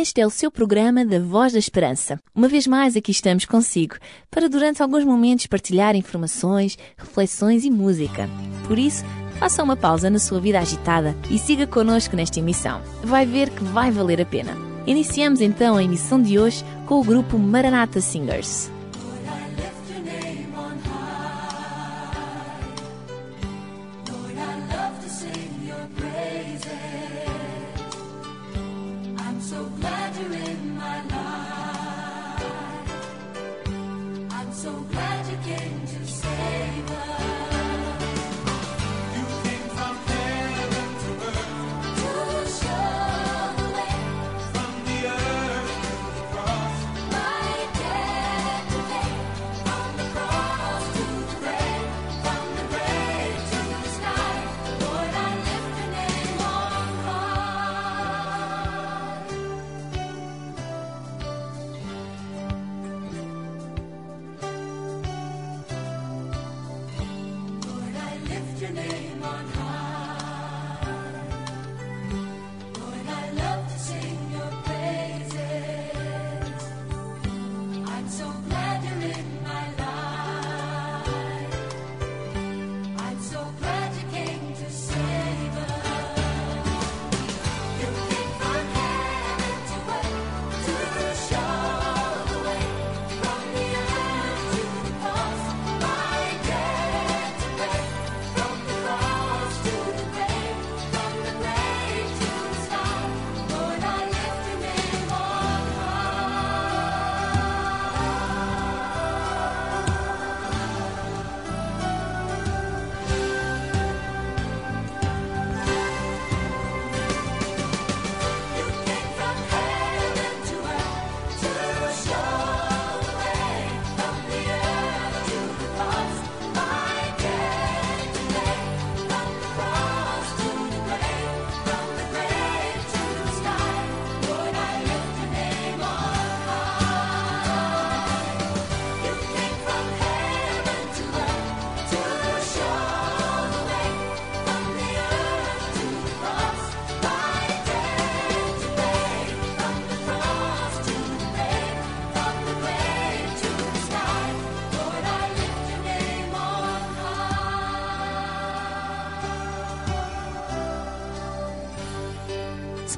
Este é o seu programa da Voz da Esperança. Uma vez mais aqui estamos consigo para durante alguns momentos partilhar informações, reflexões e música. Por isso, faça uma pausa na sua vida agitada e siga connosco nesta emissão. Vai ver que vai valer a pena. Iniciamos então a emissão de hoje com o grupo Maranatha Singers. I'm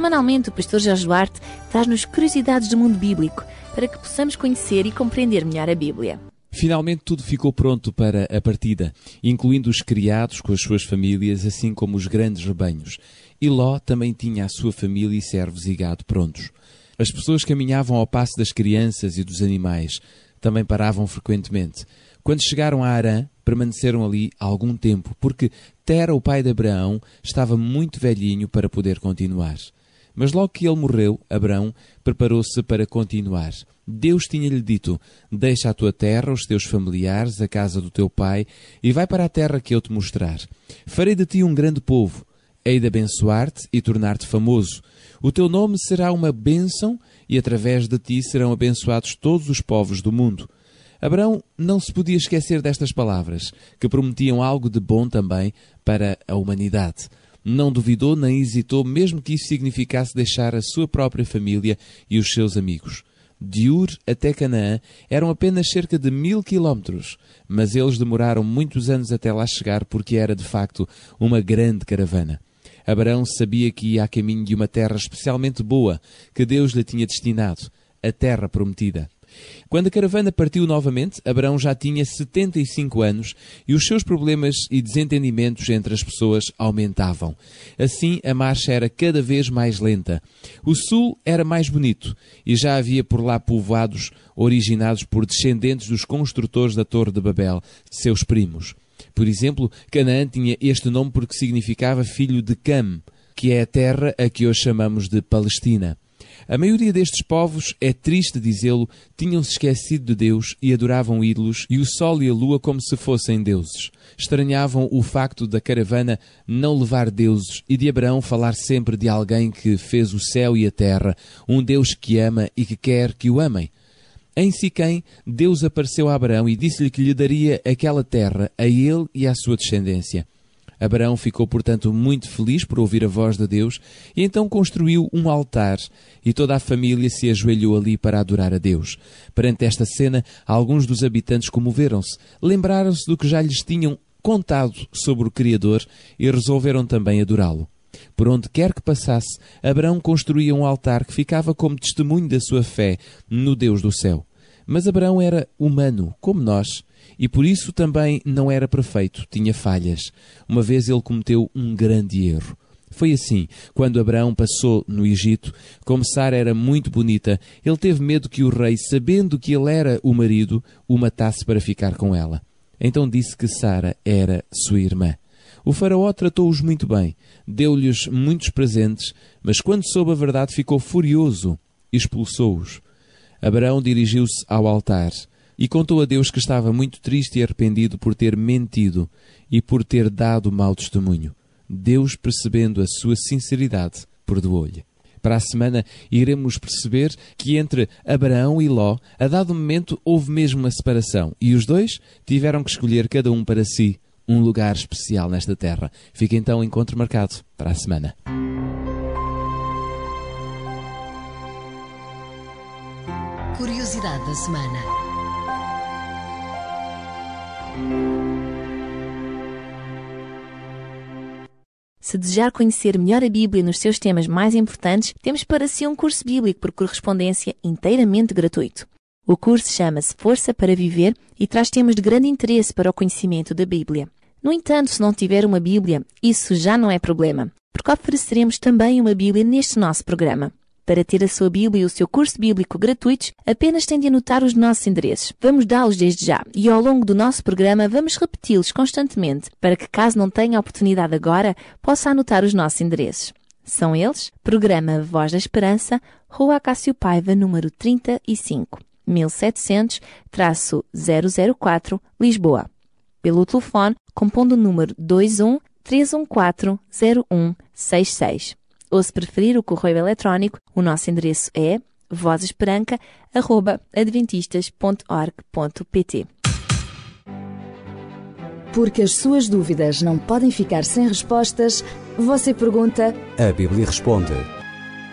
Semanalmente, o pastor Jorge Duarte traz-nos curiosidades do mundo bíblico para que possamos conhecer e compreender melhor a Bíblia. Finalmente tudo ficou pronto para a partida, incluindo os criados com as suas famílias, assim como os grandes rebanhos. E Ló também tinha a sua família e servos e gado prontos. As pessoas caminhavam ao passo das crianças e dos animais. Também paravam frequentemente. Quando chegaram a Arã, permaneceram ali algum tempo, porque Tera, o pai de Abraão, estava muito velhinho para poder continuar. Mas logo que ele morreu, Abraão preparou-se para continuar. Deus tinha-lhe dito: Deixa a tua terra, os teus familiares, a casa do teu pai, e vai para a terra que eu te mostrar. Farei de ti um grande povo. Hei de abençoar-te e tornar-te famoso. O teu nome será uma bênção, e através de ti serão abençoados todos os povos do mundo. Abraão não se podia esquecer destas palavras, que prometiam algo de bom também para a humanidade. Não duvidou nem hesitou, mesmo que isso significasse deixar a sua própria família e os seus amigos. De Ur até Canaã eram apenas cerca de mil quilómetros, mas eles demoraram muitos anos até lá chegar porque era de facto uma grande caravana. Abraão sabia que ia a caminho de uma terra especialmente boa que Deus lhe tinha destinado, a terra prometida. Quando a caravana partiu novamente, Abraão já tinha 75 anos e os seus problemas e desentendimentos entre as pessoas aumentavam. Assim, a marcha era cada vez mais lenta. O sul era mais bonito e já havia por lá povoados originados por descendentes dos construtores da Torre de Babel, seus primos. Por exemplo, Canaã tinha este nome porque significava filho de Cam, que é a terra a que hoje chamamos de Palestina. A maioria destes povos, é triste dizê-lo, tinham-se esquecido de Deus e adoravam ídolos e o sol e a lua como se fossem deuses. Estranhavam o facto da caravana não levar deuses e de Abraão falar sempre de alguém que fez o céu e a terra, um Deus que ama e que quer que o amem. Em Siquém, Deus apareceu a Abraão e disse-lhe que lhe daria aquela terra a ele e à sua descendência. Abraão ficou, portanto, muito feliz por ouvir a voz de Deus e então construiu um altar e toda a família se ajoelhou ali para adorar a Deus. Perante esta cena, alguns dos habitantes comoveram-se, lembraram-se do que já lhes tinham contado sobre o Criador e resolveram também adorá-lo. Por onde quer que passasse, Abraão construía um altar que ficava como testemunho da sua fé no Deus do céu. Mas Abraão era humano, como nós, e por isso também não era perfeito, tinha falhas. Uma vez ele cometeu um grande erro. Foi assim, quando Abraão passou no Egito, como Sara era muito bonita, ele teve medo que o rei, sabendo que ele era o marido, o matasse para ficar com ela. Então disse que Sara era sua irmã. O faraó tratou-os muito bem, deu-lhes muitos presentes, mas quando soube a verdade ficou furioso e expulsou-os. Abraão dirigiu-se ao altar e contou a Deus que estava muito triste e arrependido por ter mentido e por ter dado mau testemunho. Deus, percebendo a sua sinceridade, perdoou-lhe. Para a semana iremos perceber que entre Abraão e Ló, a dado momento, houve mesmo uma separação e os dois tiveram que escolher cada um para si um lugar especial nesta terra. Fica então o encontro marcado para a semana. Curiosidade da semana. Se desejar conhecer melhor a Bíblia nos seus temas mais importantes, temos para si um curso bíblico por correspondência inteiramente gratuito. O curso chama-se Força para Viver e traz temas de grande interesse para o conhecimento da Bíblia. No entanto, se não tiver uma Bíblia, isso já não é problema, porque ofereceremos também uma Bíblia neste nosso programa. Para ter a sua Bíblia e o seu curso bíblico gratuitos, apenas tem de anotar os nossos endereços. Vamos dá-los desde já e ao longo do nosso programa vamos repeti-los constantemente para que, caso não tenha a oportunidade agora, possa anotar os nossos endereços. São eles: Programa Voz da Esperança, Rua Cássio Paiva, número 35, 1700-004, Lisboa. Pelo telefone, compondo o número 21 314 0166 ou se preferir o correio eletrónico, o nosso endereço é vozesperanca.adventistas.org.pt Porque as suas dúvidas não podem ficar sem respostas, você pergunta A Bíblia responde.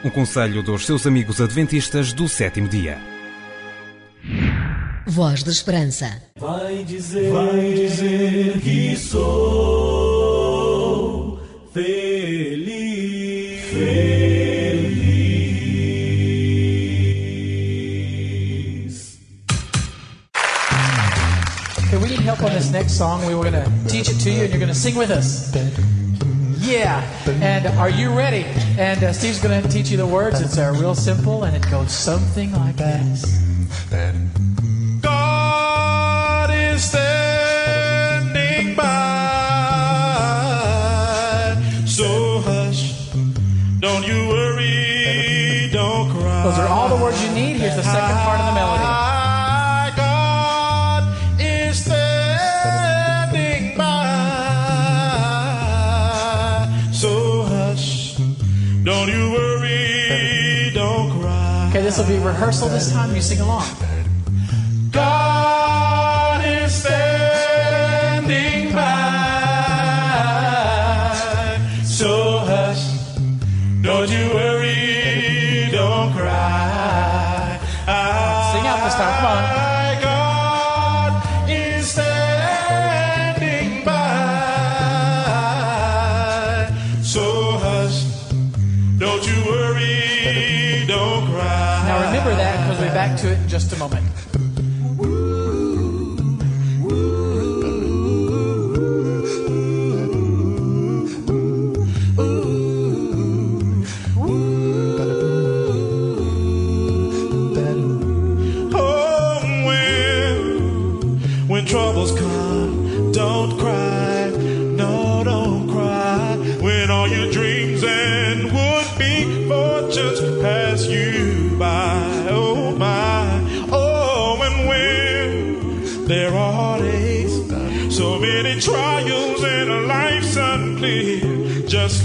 Um conselho dos seus amigos adventistas do sétimo dia. Voz da Esperança. Vai dizer, vai dizer que sou feliz, Okay, we need help on this next song. We were going to teach it to you, and you're going to sing with us. Yeah. And are you ready? And uh, Steve's going to teach you the words. It's uh, real simple, and it goes something like this. Rehearsal this time. You sing along.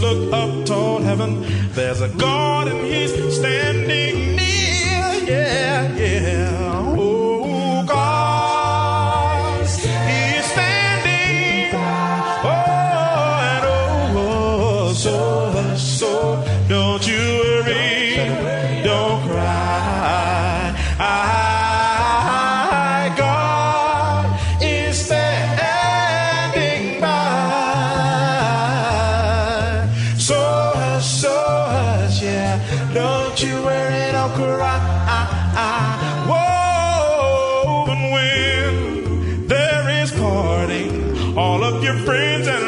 Look up toward heaven. There's a God and He's standing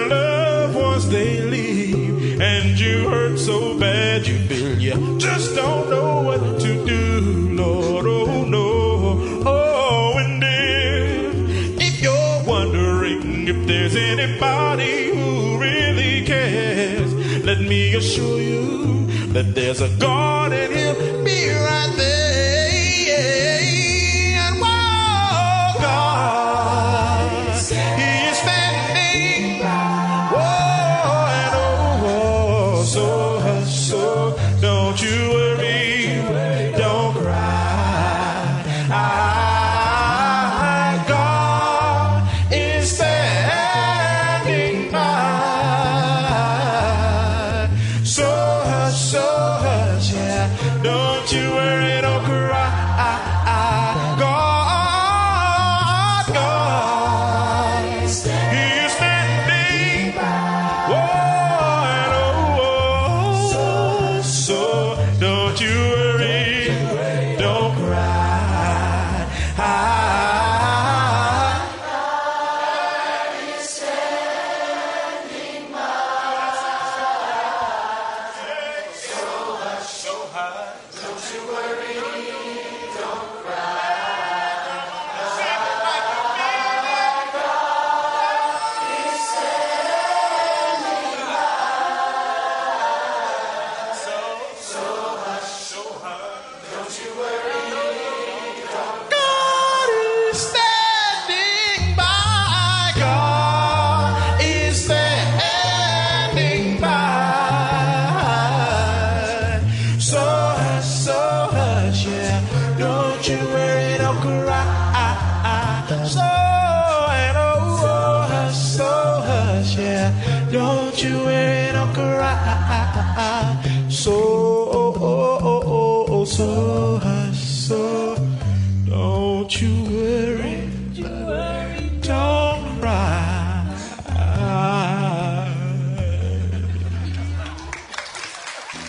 loved ones they leave, and you hurt so bad you feel you just don't know what to do, Lord. Oh no, oh, and if if you're wondering if there's anybody who really cares, let me assure you that there's a God in He'll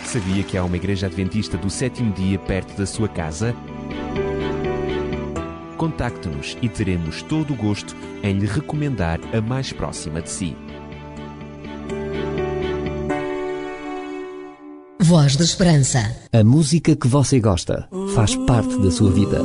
Sabia que há uma igreja adventista do sétimo dia perto da sua casa? Contacte-nos e teremos todo o gosto em lhe recomendar a mais próxima de si. Voz da Esperança. A música que você gosta faz parte da sua vida.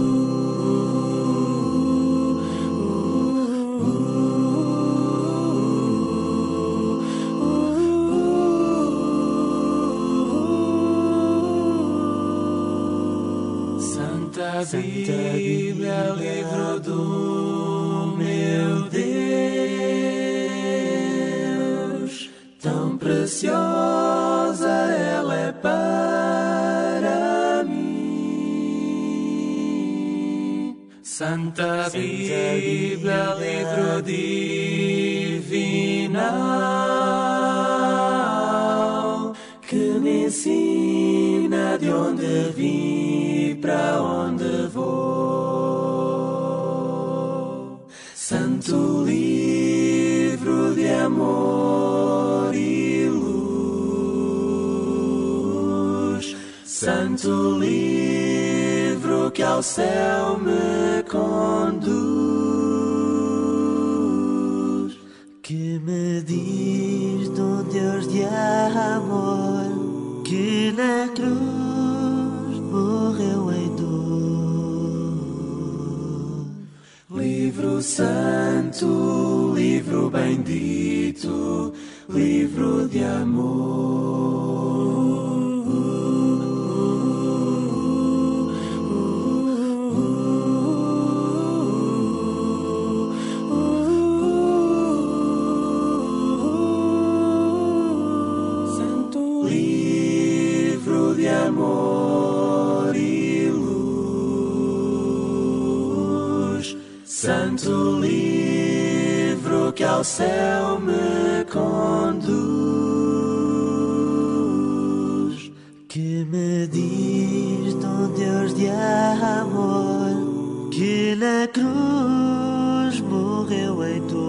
Santa Livro do meu Deus, tão preciosa ela é para mim. Santa Bíblia, livro divinal, que me ensina de onde vim para onde Santo livro que ao céu me conduz, que me diz de um Deus de amor que na cruz morreu em dor. Livro santo, livro bendito, livro de amor. Santo livro que ao céu me conduz, que me diz de Deus de amor, que na cruz morreu em dor.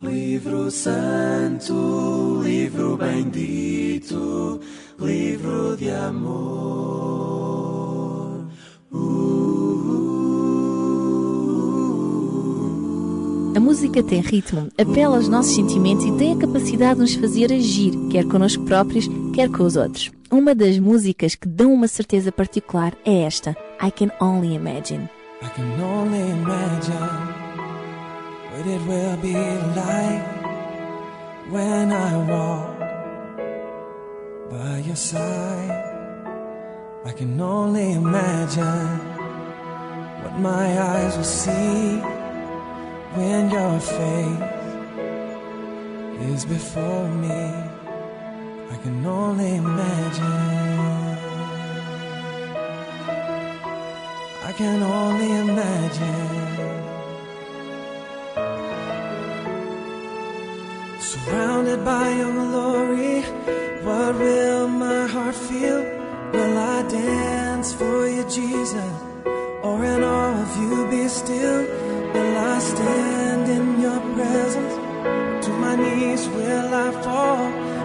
Livro santo, livro bendito, livro de amor. Música tem ritmo, apela aos nossos sentimentos e tem a capacidade de nos fazer agir, quer connosco próprios, quer com os outros. Uma das músicas que dão uma certeza particular é esta, I Can Only Imagine. I can only imagine what it will be like when I walk by your side. I can only imagine what my eyes will see when your face is before me. I can only imagine. I can only imagine. Surrounded by your glory, what will my heart feel? Will I dance for you, Jesus? Or in awe of you be still? Will I stand in your presence? To my knees will I fall?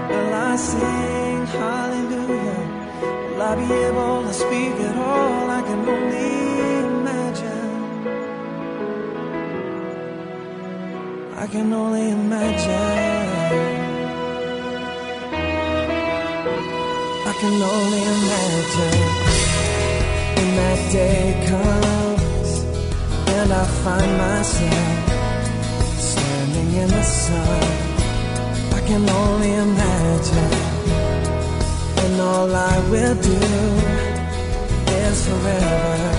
Will I sing hallelujah? Will I be able to speak at all? I can only imagine. I can only imagine. I can only imagine when that day comes and I find myself standing in the sun. I can only imagine, and all I will do is forever,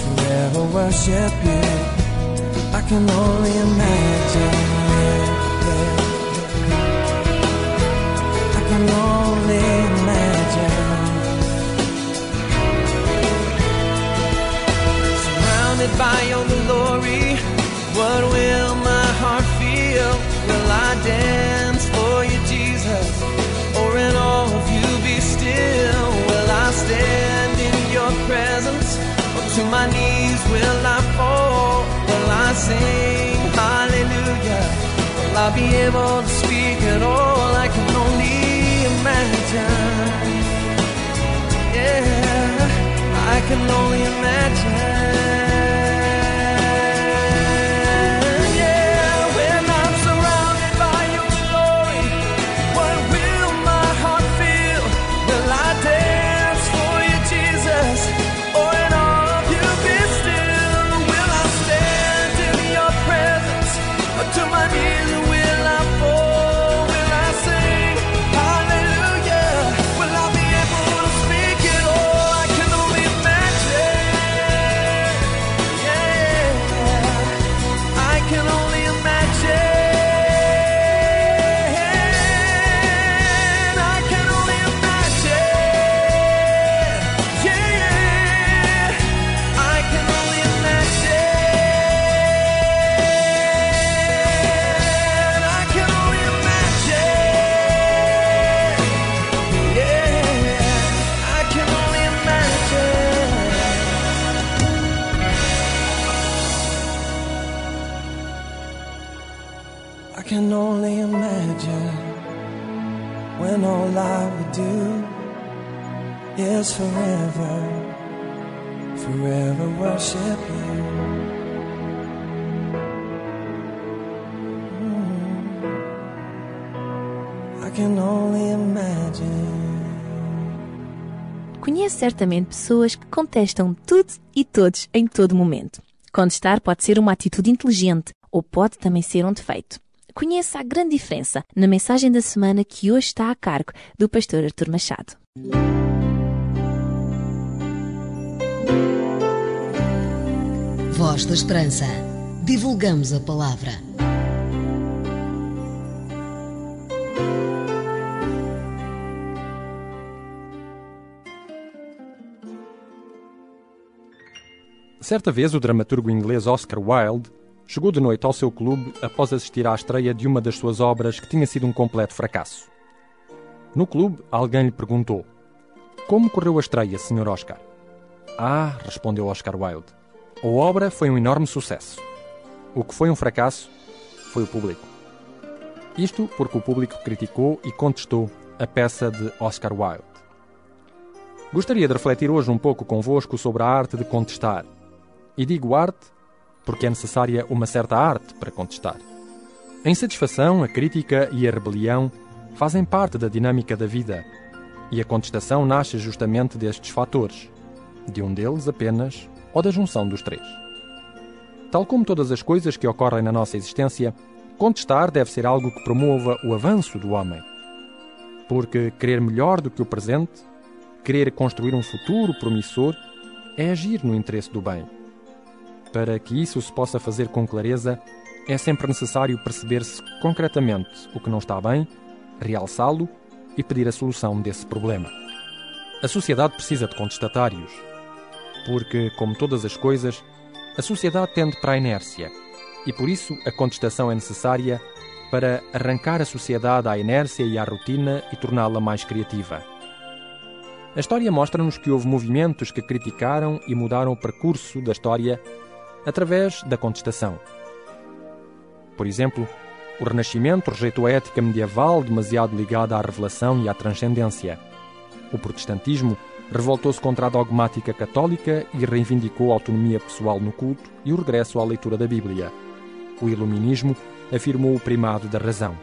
forever worship you. I can only imagine. I can only Surrounded by your glory, what will my heart feel? Will I dance for you, Jesus? Or in all of you be still? Will I stand in your presence? Or to my knees will I fall? Will I sing hallelujah? Will I be able to speak at all? I can only imagine. Yeah, I can only imagine. Certamente pessoas que contestam tudo e todos em todo momento. Contestar pode ser uma atitude inteligente ou pode também ser um defeito. Conheça a grande diferença na mensagem da semana que hoje está a cargo do pastor Artur Machado. Voz da Esperança. Divulgamos a palavra. Certa vez, o dramaturgo inglês Oscar Wilde chegou de noite ao seu clube após assistir à estreia de uma das suas obras que tinha sido um completo fracasso. No clube, alguém lhe perguntou: Como correu a estreia, Sr. Oscar? Ah, respondeu Oscar Wilde. A obra foi um enorme sucesso. O que foi um fracasso foi o público. Isto porque o público criticou e contestou a peça de Oscar Wilde. Gostaria de refletir hoje um pouco convosco sobre a arte de contestar. E digo arte porque é necessária uma certa arte para contestar. A insatisfação, a crítica e a rebelião fazem parte da dinâmica da vida, e a contestação nasce justamente destes fatores, de um deles apenas ou da junção dos três. Tal como todas as coisas que ocorrem na nossa existência, contestar deve ser algo que promova o avanço do homem. Porque querer melhor do que o presente, querer construir um futuro promissor, é agir no interesse do bem. Para que isso se possa fazer com clareza, é sempre necessário perceber-se concretamente o que não está bem, realçá-lo e pedir a solução desse problema. A sociedade precisa de contestatários, porque, como todas as coisas, a sociedade tende para a inércia e por isso a contestação é necessária para arrancar a sociedade à inércia e à rotina e torná-la mais criativa. A história mostra-nos que houve movimentos que criticaram e mudaram o percurso da história através da contestação. Por exemplo, o Renascimento rejeitou a ética medieval demasiado ligada à revelação e à transcendência. O protestantismo revoltou-se contra a dogmática católica e reivindicou a autonomia pessoal no culto e o regresso à leitura da Bíblia. O iluminismo afirmou o primado da razão.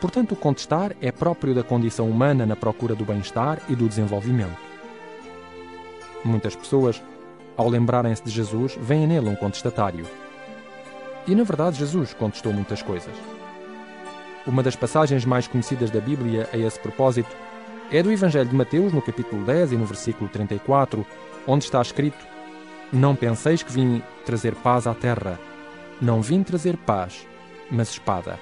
Portanto, contestar é próprio da condição humana na procura do bem-estar e do desenvolvimento. Muitas pessoas, ao lembrarem-se de Jesus, veem nele um contestatário. E na verdade, Jesus contestou muitas coisas. Uma das passagens mais conhecidas da Bíblia a esse propósito é do Evangelho de Mateus, no capítulo 10 e no versículo 34, onde está escrito: Não penseis que vim trazer paz à terra. Não vim trazer paz, mas espada.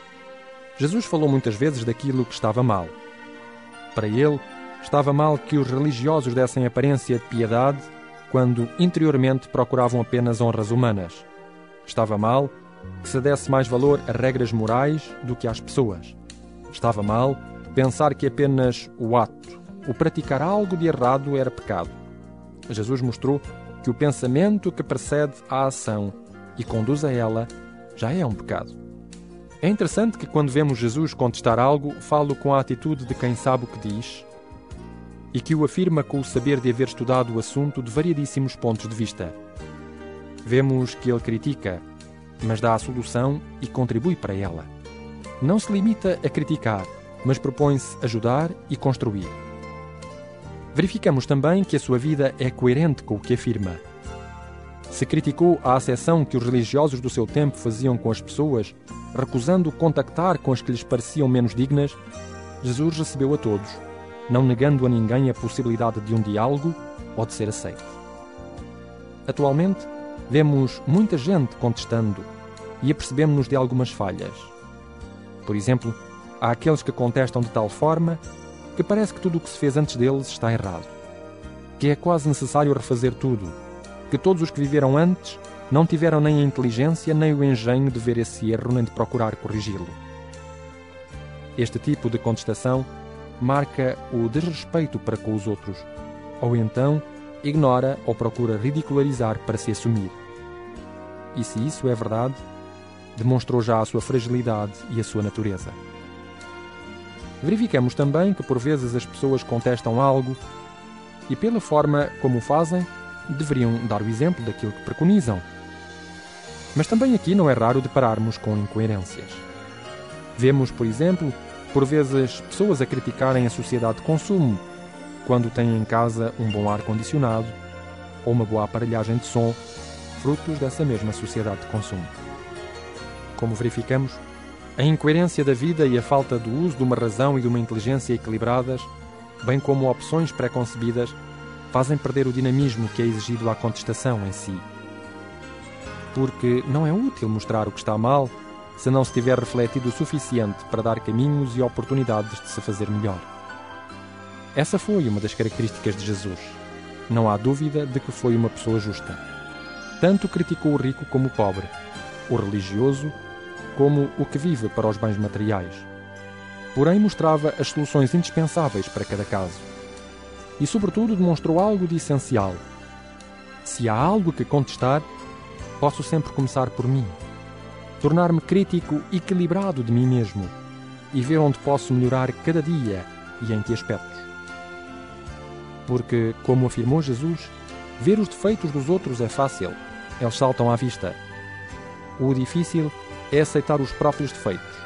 Jesus falou muitas vezes daquilo que estava mal. Para ele, estava mal que os religiosos dessem aparência de piedade quando interiormente procuravam apenas honras humanas. Estava mal que se desse mais valor a regras morais do que às pessoas. Estava mal pensar que apenas o ato, o praticar algo de errado era pecado. Jesus mostrou que o pensamento que precede a ação e conduz a ela já é um pecado. É interessante que quando vemos Jesus contestar algo, falo com a atitude de quem sabe o que diz e que o afirma com o saber de haver estudado o assunto de variedíssimos pontos de vista. Vemos que ele critica, mas dá a solução e contribui para ela. Não se limita a criticar, mas propõe-se ajudar e construir. Verificamos também que a sua vida é coerente com o que afirma. Se criticou a acessão que os religiosos do seu tempo faziam com as pessoas, recusando contactar com as que lhes pareciam menos dignas, Jesus recebeu a todos, não negando a ninguém a possibilidade de um diálogo ou de ser aceito. Atualmente, vemos muita gente contestando e apercebemos-nos de algumas falhas. Por exemplo, há aqueles que contestam de tal forma que parece que tudo o que se fez antes deles está errado, que é quase necessário refazer tudo, que todos os que viveram antes não tiveram nem a inteligência nem o engenho de ver esse erro nem de procurar corrigi-lo. Este tipo de contestação marca o desrespeito para com os outros, ou então ignora ou procura ridicularizar para se assumir. E se isso é verdade, demonstrou já a sua fragilidade e a sua natureza. Verificamos também que por vezes as pessoas contestam algo e, pela forma como o fazem, deveriam dar o exemplo daquilo que preconizam. Mas também aqui não é raro depararmos com incoerências. Vemos, por exemplo, por vezes pessoas a criticarem a sociedade de consumo quando têm em casa um bom ar-condicionado ou uma boa aparelhagem de som, frutos dessa mesma sociedade de consumo. Como verificamos, a incoerência da vida e a falta do uso de uma razão e de uma inteligência equilibradas, bem como opções pré-concebidas, fazem perder o dinamismo que é exigido à contestação em si. Porque não é útil mostrar o que está mal se não se tiver refletido o suficiente para dar caminhos e oportunidades de se fazer melhor. Essa foi uma das características de Jesus. Não há dúvida de que foi uma pessoa justa. Tanto criticou o rico como o pobre, o religioso como o que vive para os bens materiais. Porém, mostrava as soluções indispensáveis para cada caso. E, sobretudo, demonstrou algo de essencial. Se há algo que contestar, posso sempre começar por mim. Tornar-me crítico equilibrado de mim mesmo e ver onde posso melhorar cada dia e em que aspectos. Porque, como afirmou Jesus, ver os defeitos dos outros é fácil, eles saltam à vista. O difícil é aceitar os próprios defeitos.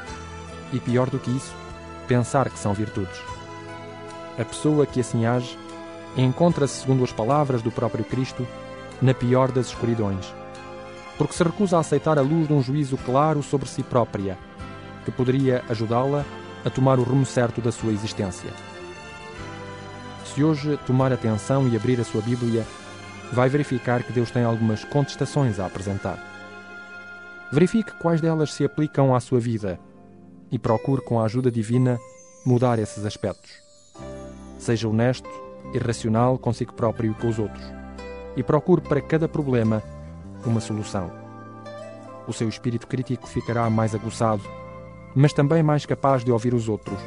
E pior do que isso, pensar que são virtudes. A pessoa que assim age encontra-se, segundo as palavras do próprio Cristo, na pior das escuridões, porque se recusa a aceitar a luz de um juízo claro sobre si própria, que poderia ajudá-la a tomar o rumo certo da sua existência. Se hoje tomar atenção e abrir a sua Bíblia, vai verificar que Deus tem algumas contestações a apresentar. Verifique quais delas se aplicam à sua vida e procure, com a ajuda divina, mudar esses aspectos. Seja honesto e racional consigo próprio e com os outros e procure para cada problema uma solução. O seu espírito crítico ficará mais aguçado, mas também mais capaz de ouvir os outros,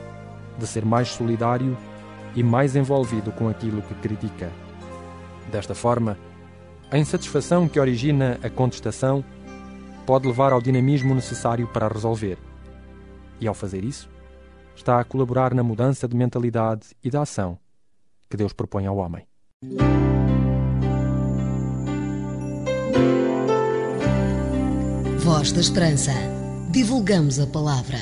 de ser mais solidário e mais envolvido com aquilo que critica. Desta forma, a insatisfação que origina a contestação pode levar ao dinamismo necessário para resolver. E ao fazer isso, está a colaborar na mudança de mentalidade e da ação que Deus propõe ao homem. Voz da Esperança. Divulgamos a palavra.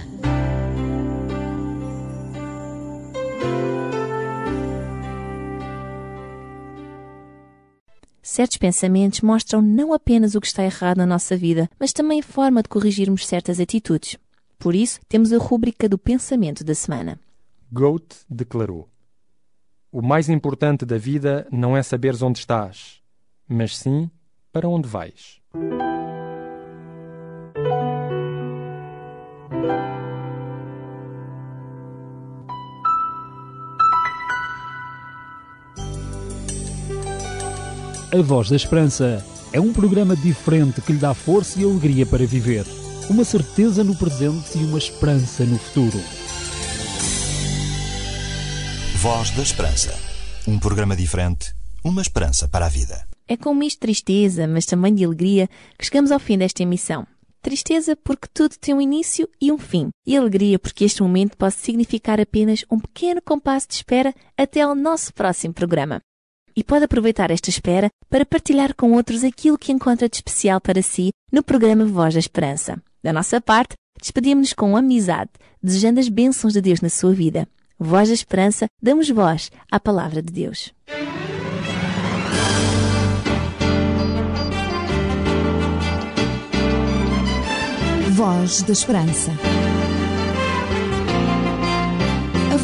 Certos pensamentos mostram não apenas o que está errado na nossa vida, mas também a forma de corrigirmos certas atitudes. Por isso, temos a rúbrica do pensamento da semana. Goethe declarou: O mais importante da vida não é saberes onde estás, mas sim para onde vais. A Voz da Esperança é um programa diferente que lhe dá força e alegria para viver, uma certeza no presente e uma esperança no futuro. Voz da Esperança. Um programa diferente, uma esperança para a vida. É com um misto de tristeza, mas também de alegria, que chegamos ao fim desta emissão. Tristeza porque tudo tem um início e um fim. E alegria porque este momento pode significar apenas um pequeno compasso de espera até ao nosso próximo programa. E pode aproveitar esta espera para partilhar com outros aquilo que encontra de especial para si no programa Voz da Esperança. Da nossa parte, despedimos-nos com amizade, desejando as bênçãos de Deus na sua vida. Voz da Esperança, damos voz à palavra de Deus. Voz da Esperança.